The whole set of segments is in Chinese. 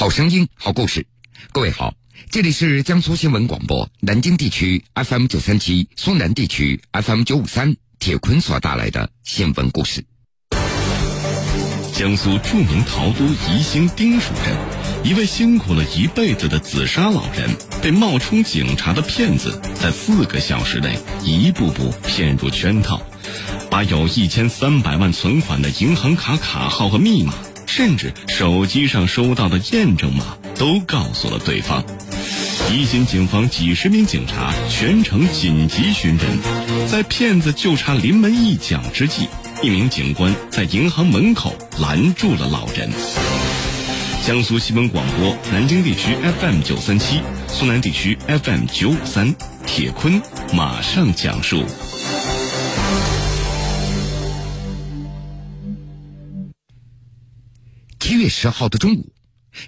好声音，好故事。各位好，这里是江苏新闻广播南京地区 FM 九三七、苏南地区 FM 九五三。铁坤所带来的新闻故事。江苏著名陶都宜兴丁蜀镇，一位辛苦了一辈子的紫砂老人，被冒充警察的骗子在四个小时内一步步骗入圈套，把有一千三百万存款的银行卡卡号和密码。甚至手机上收到的验证码都告诉了对方。宜兴警方几十名警察全程紧急寻人，在骗子就差临门一脚之际，一名警官在银行门口拦住了老人。江苏新闻广播南京地区 FM 九三七，苏南地区 FM 九五三，铁坤马上讲述。七月十号的中午，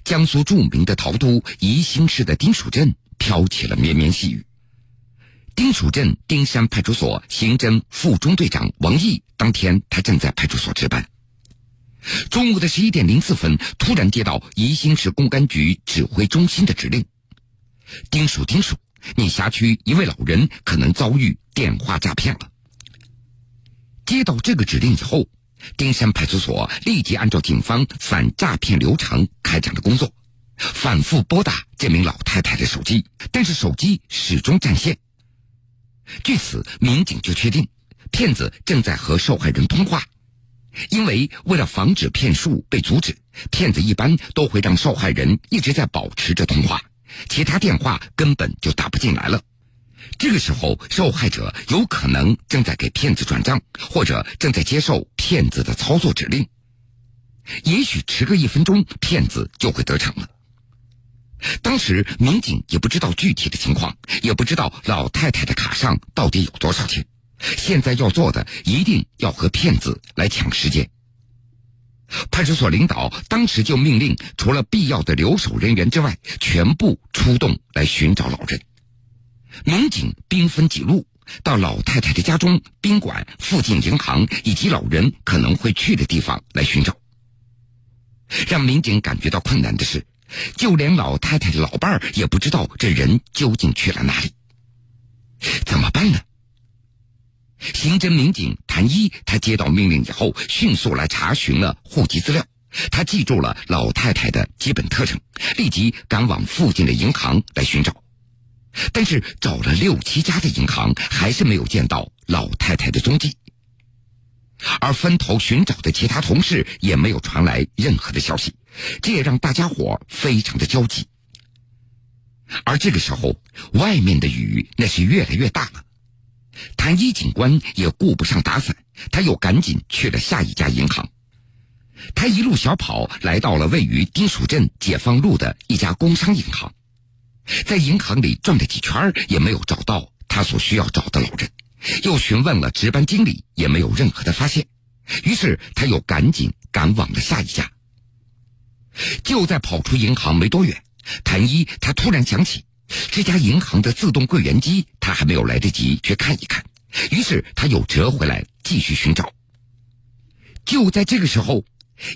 江苏著名的陶都宜兴市的丁蜀镇飘起了绵绵细雨。丁蜀镇丁山派出所刑侦副中队长王毅当天他正在派出所值班。中午的十一点零四分，突然接到宜兴市公安局指挥中心的指令：“丁蜀，丁蜀，你辖区一位老人可能遭遇电话诈骗了。”接到这个指令以后。丁山派出所立即按照警方反诈骗流程开展了工作，反复拨打这名老太太的手机，但是手机始终占线。据此，民警就确定骗子正在和受害人通话，因为为了防止骗术被阻止，骗子一般都会让受害人一直在保持着通话，其他电话根本就打不进来了。这个时候，受害者有可能正在给骗子转账，或者正在接受骗子的操作指令。也许迟个一分钟，骗子就会得逞了。当时民警也不知道具体的情况，也不知道老太太的卡上到底有多少钱。现在要做的，一定要和骗子来抢时间。派出所领导当时就命令，除了必要的留守人员之外，全部出动来寻找老人。民警兵分几路，到老太太的家中、宾馆、附近银行以及老人可能会去的地方来寻找。让民警感觉到困难的是，就连老太太的老伴儿也不知道这人究竟去了哪里。怎么办呢？刑侦民警谭一，他接到命令以后，迅速来查询了户籍资料，他记住了老太太的基本特征，立即赶往附近的银行来寻找。但是找了六七家的银行，还是没有见到老太太的踪迹。而分头寻找的其他同事也没有传来任何的消息，这也让大家伙非常的焦急。而这个时候，外面的雨那是越来越大了。谭一警官也顾不上打伞，他又赶紧去了下一家银行。他一路小跑来到了位于丁蜀镇解放路的一家工商银行。在银行里转了几圈，也没有找到他所需要找的老人。又询问了值班经理，也没有任何的发现。于是他又赶紧赶往了下一家。就在跑出银行没多远，谭一他突然想起这家银行的自动柜员机，他还没有来得及去看一看。于是他又折回来继续寻找。就在这个时候，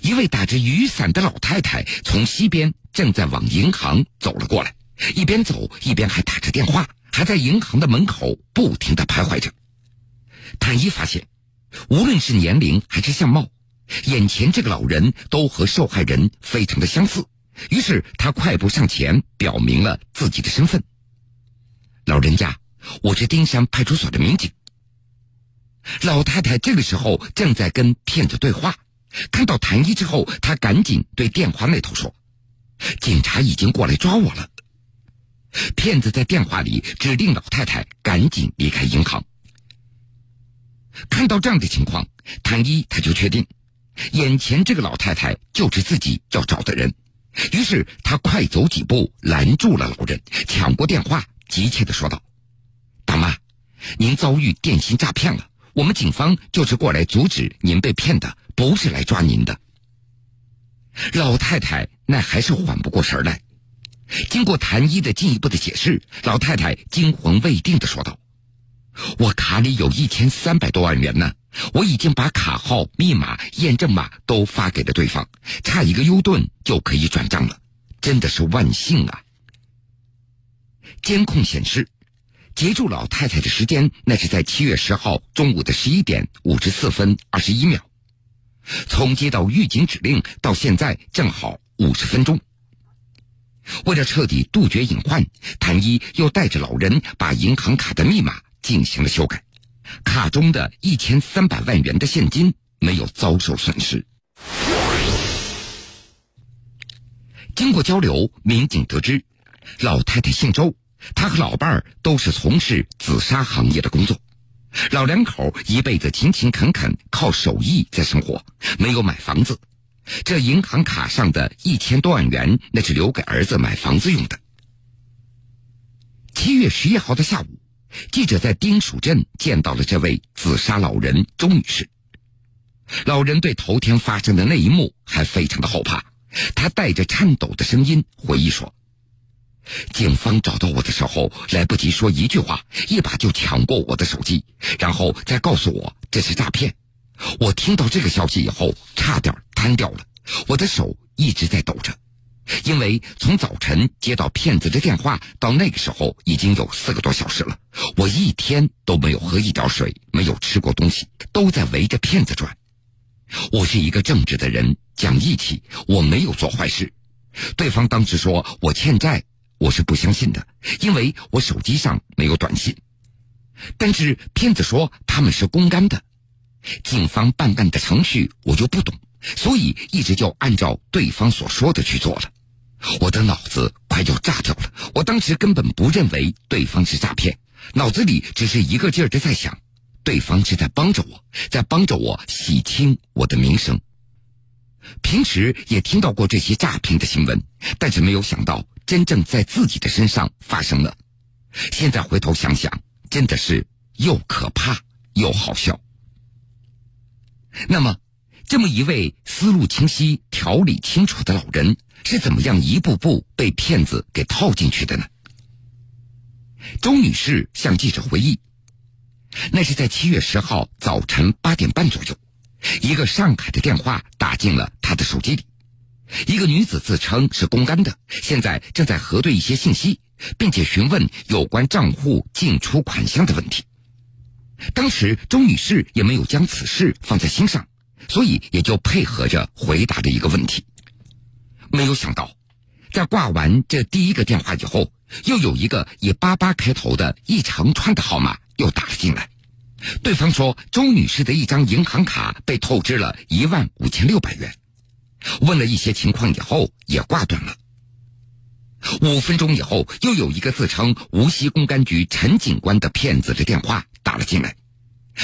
一位打着雨伞的老太太从西边正在往银行走了过来。一边走一边还打着电话，还在银行的门口不停的徘徊着。谭一发现，无论是年龄还是相貌，眼前这个老人都和受害人非常的相似。于是他快步上前，表明了自己的身份：“老人家，我是丁山派出所的民警。”老太太这个时候正在跟骗子对话，看到谭一之后，她赶紧对电话那头说：“警察已经过来抓我了。”骗子在电话里指令老太太赶紧离开银行。看到这样的情况，谭一他就确定，眼前这个老太太就是自己要找的人。于是他快走几步拦住了老人，抢过电话，急切的说道：“大妈，您遭遇电信诈骗了，我们警方就是过来阻止您被骗的，不是来抓您的。”老太太那还是缓不过神来。经过谭一的进一步的解释，老太太惊魂未定的说道：“我卡里有一千三百多万元呢，我已经把卡号、密码、验证码都发给了对方，差一个 U 盾就可以转账了。真的是万幸啊！监控显示，截住老太太的时间，那是在七月十号中午的十一点五十四分二十一秒。从接到预警指令到现在，正好五十分钟。为了彻底杜绝隐患，谭一又带着老人把银行卡的密码进行了修改，卡中的一千三百万元的现金没有遭受损失。经过交流，民警得知，老太太姓周，她和老伴儿都是从事紫砂行业的工作。老两口一辈子勤勤恳恳，靠手艺在生活，没有买房子。这银行卡上的一千多万元，那是留给儿子买房子用的。七月十一号的下午，记者在丁蜀镇见到了这位自杀老人周女士。老人对头天发生的那一幕还非常的后怕，他带着颤抖的声音回忆说：“警方找到我的时候，来不及说一句话，一把就抢过我的手机，然后再告诉我这是诈骗。我听到这个消息以后，差点。”瘫掉了，我的手一直在抖着，因为从早晨接到骗子的电话到那个时候已经有四个多小时了，我一天都没有喝一点水，没有吃过东西，都在围着骗子转。我是一个正直的人，讲义气，我没有做坏事。对方当时说我欠债，我是不相信的，因为我手机上没有短信。但是骗子说他们是公干的，警方办案的程序我就不懂。所以一直就按照对方所说的去做了，我的脑子快要炸掉了。我当时根本不认为对方是诈骗，脑子里只是一个劲儿的在想，对方是在帮着我，在帮着我洗清我的名声。平时也听到过这些诈骗的新闻，但是没有想到真正在自己的身上发生了。现在回头想想，真的是又可怕又好笑。那么。这么一位思路清晰、条理清楚的老人，是怎么样一步步被骗子给套进去的呢？周女士向记者回忆，那是在七月十号早晨八点半左右，一个上海的电话打进了她的手机里，一个女子自称是公安的，现在正在核对一些信息，并且询问有关账户进出款项的问题。当时周女士也没有将此事放在心上。所以也就配合着回答着一个问题，没有想到，在挂完这第一个电话以后，又有一个以八八开头的一长串的号码又打了进来。对方说周女士的一张银行卡被透支了一万五千六百元，问了一些情况以后也挂断了。五分钟以后，又有一个自称无锡公安局陈警官的骗子的电话打了进来，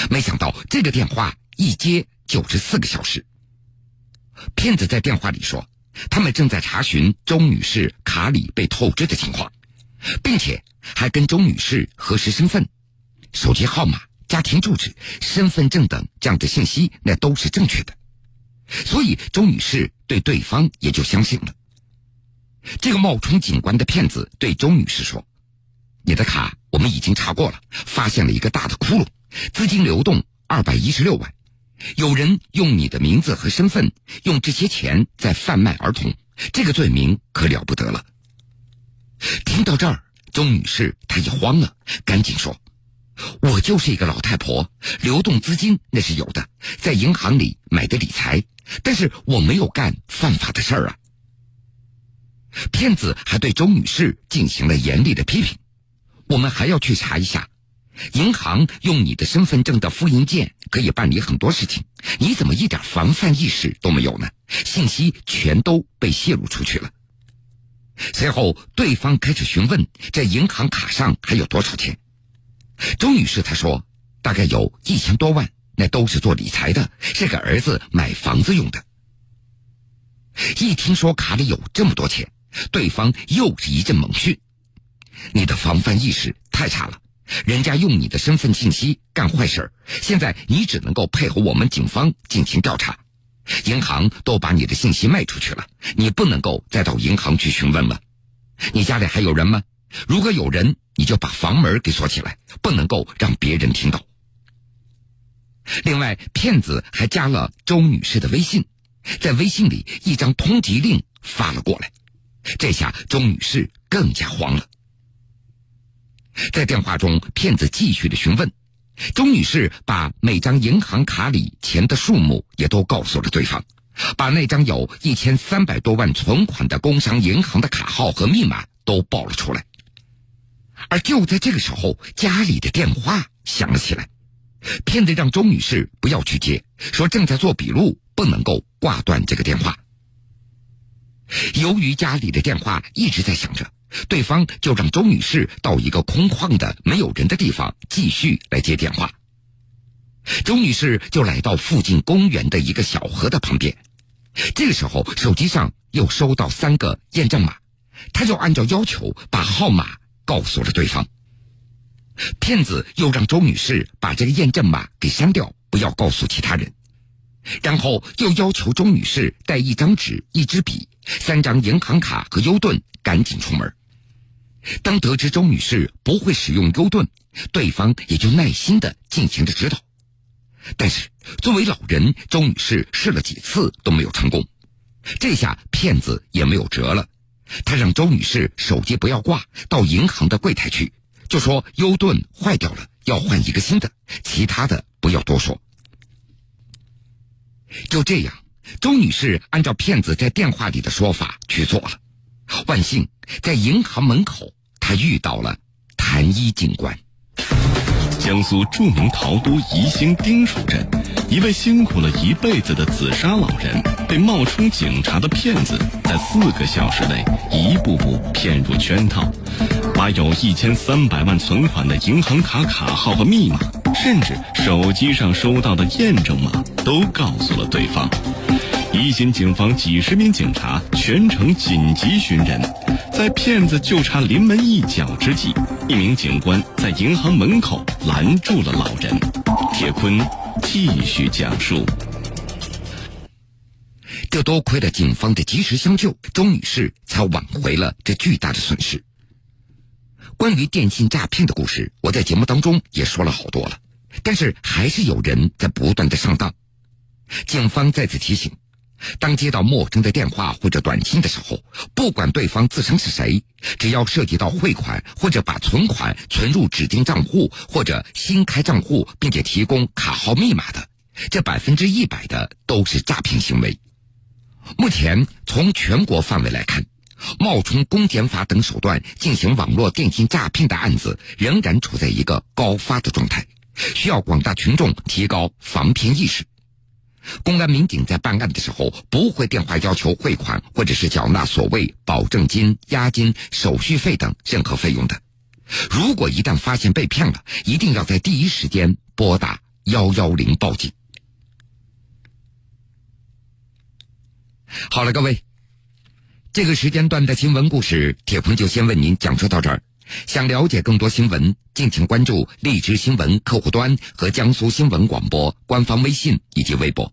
没想到这个电话一接。就是四个小时。骗子在电话里说，他们正在查询周女士卡里被透支的情况，并且还跟周女士核实身份、手机号码、家庭住址、身份证等这样的信息，那都是正确的。所以周女士对对方也就相信了。这个冒充警官的骗子对周女士说：“你的卡我们已经查过了，发现了一个大的窟窿，资金流动二百一十六万。”有人用你的名字和身份，用这些钱在贩卖儿童，这个罪名可了不得了。听到这儿，周女士她一慌了，赶紧说：“我就是一个老太婆，流动资金那是有的，在银行里买的理财，但是我没有干犯法的事儿啊。”骗子还对周女士进行了严厉的批评：“我们还要去查一下。”银行用你的身份证的复印件可以办理很多事情，你怎么一点防范意识都没有呢？信息全都被泄露出去了。随后，对方开始询问这银行卡上还有多少钱。周女士她说，大概有一千多万，那都是做理财的，是给儿子买房子用的。一听说卡里有这么多钱，对方又是一阵猛训：“你的防范意识太差了。”人家用你的身份信息干坏事儿现在你只能够配合我们警方进行调查。银行都把你的信息卖出去了，你不能够再到银行去询问了。你家里还有人吗？如果有人，你就把房门给锁起来，不能够让别人听到。另外，骗子还加了周女士的微信，在微信里一张通缉令发了过来，这下周女士更加慌了。在电话中，骗子继续的询问，钟女士把每张银行卡里钱的数目也都告诉了对方，把那张有一千三百多万存款的工商银行的卡号和密码都报了出来。而就在这个时候，家里的电话响了起来，骗子让钟女士不要去接，说正在做笔录，不能够挂断这个电话。由于家里的电话一直在响着，对方就让周女士到一个空旷的、没有人的地方继续来接电话。周女士就来到附近公园的一个小河的旁边，这个时候手机上又收到三个验证码，她就按照要求把号码告诉了对方。骗子又让周女士把这个验证码给删掉，不要告诉其他人。然后又要求周女士带一张纸、一支笔、三张银行卡和优盾，赶紧出门。当得知周女士不会使用优盾，对方也就耐心的进行着指导。但是作为老人，周女士试了几次都没有成功。这下骗子也没有辙了，他让周女士手机不要挂，到银行的柜台去，就说优盾坏掉了，要换一个新的，其他的不要多说。就这样，周女士按照骗子在电话里的说法去做了。万幸，在银行门口，他遇到了谭一警官。江苏著名陶都宜兴丁蜀镇，一位辛苦了一辈子的紫砂老人，被冒充警察的骗子在四个小时内一步步骗入圈套，把有一千三百万存款的银行卡卡号和密码，甚至手机上收到的验证码，都告诉了对方。宜兴警方几十名警察全程紧急寻人，在骗子就差临门一脚之际，一名警官在银行门口拦住了老人。铁坤继续讲述：这多亏了警方的及时相救，周女士才挽回了这巨大的损失。关于电信诈骗的故事，我在节目当中也说了好多了，但是还是有人在不断的上当。警方再次提醒。当接到陌生的电话或者短信的时候，不管对方自称是谁，只要涉及到汇款或者把存款存入指定账户或者新开账户，并且提供卡号密码的，这百分之一百的都是诈骗行为。目前从全国范围来看，冒充公检法等手段进行网络电信诈骗的案子仍然处在一个高发的状态，需要广大群众提高防骗意识。公安民警在办案的时候，不会电话要求汇款或者是缴纳所谓保证金、押金、手续费等任何费用的。如果一旦发现被骗了，一定要在第一时间拨打幺幺零报警。好了，各位，这个时间段的新闻故事，铁鹏就先为您讲述到这儿。想了解更多新闻，敬请关注荔枝新闻客户端和江苏新闻广播官方微信以及微博。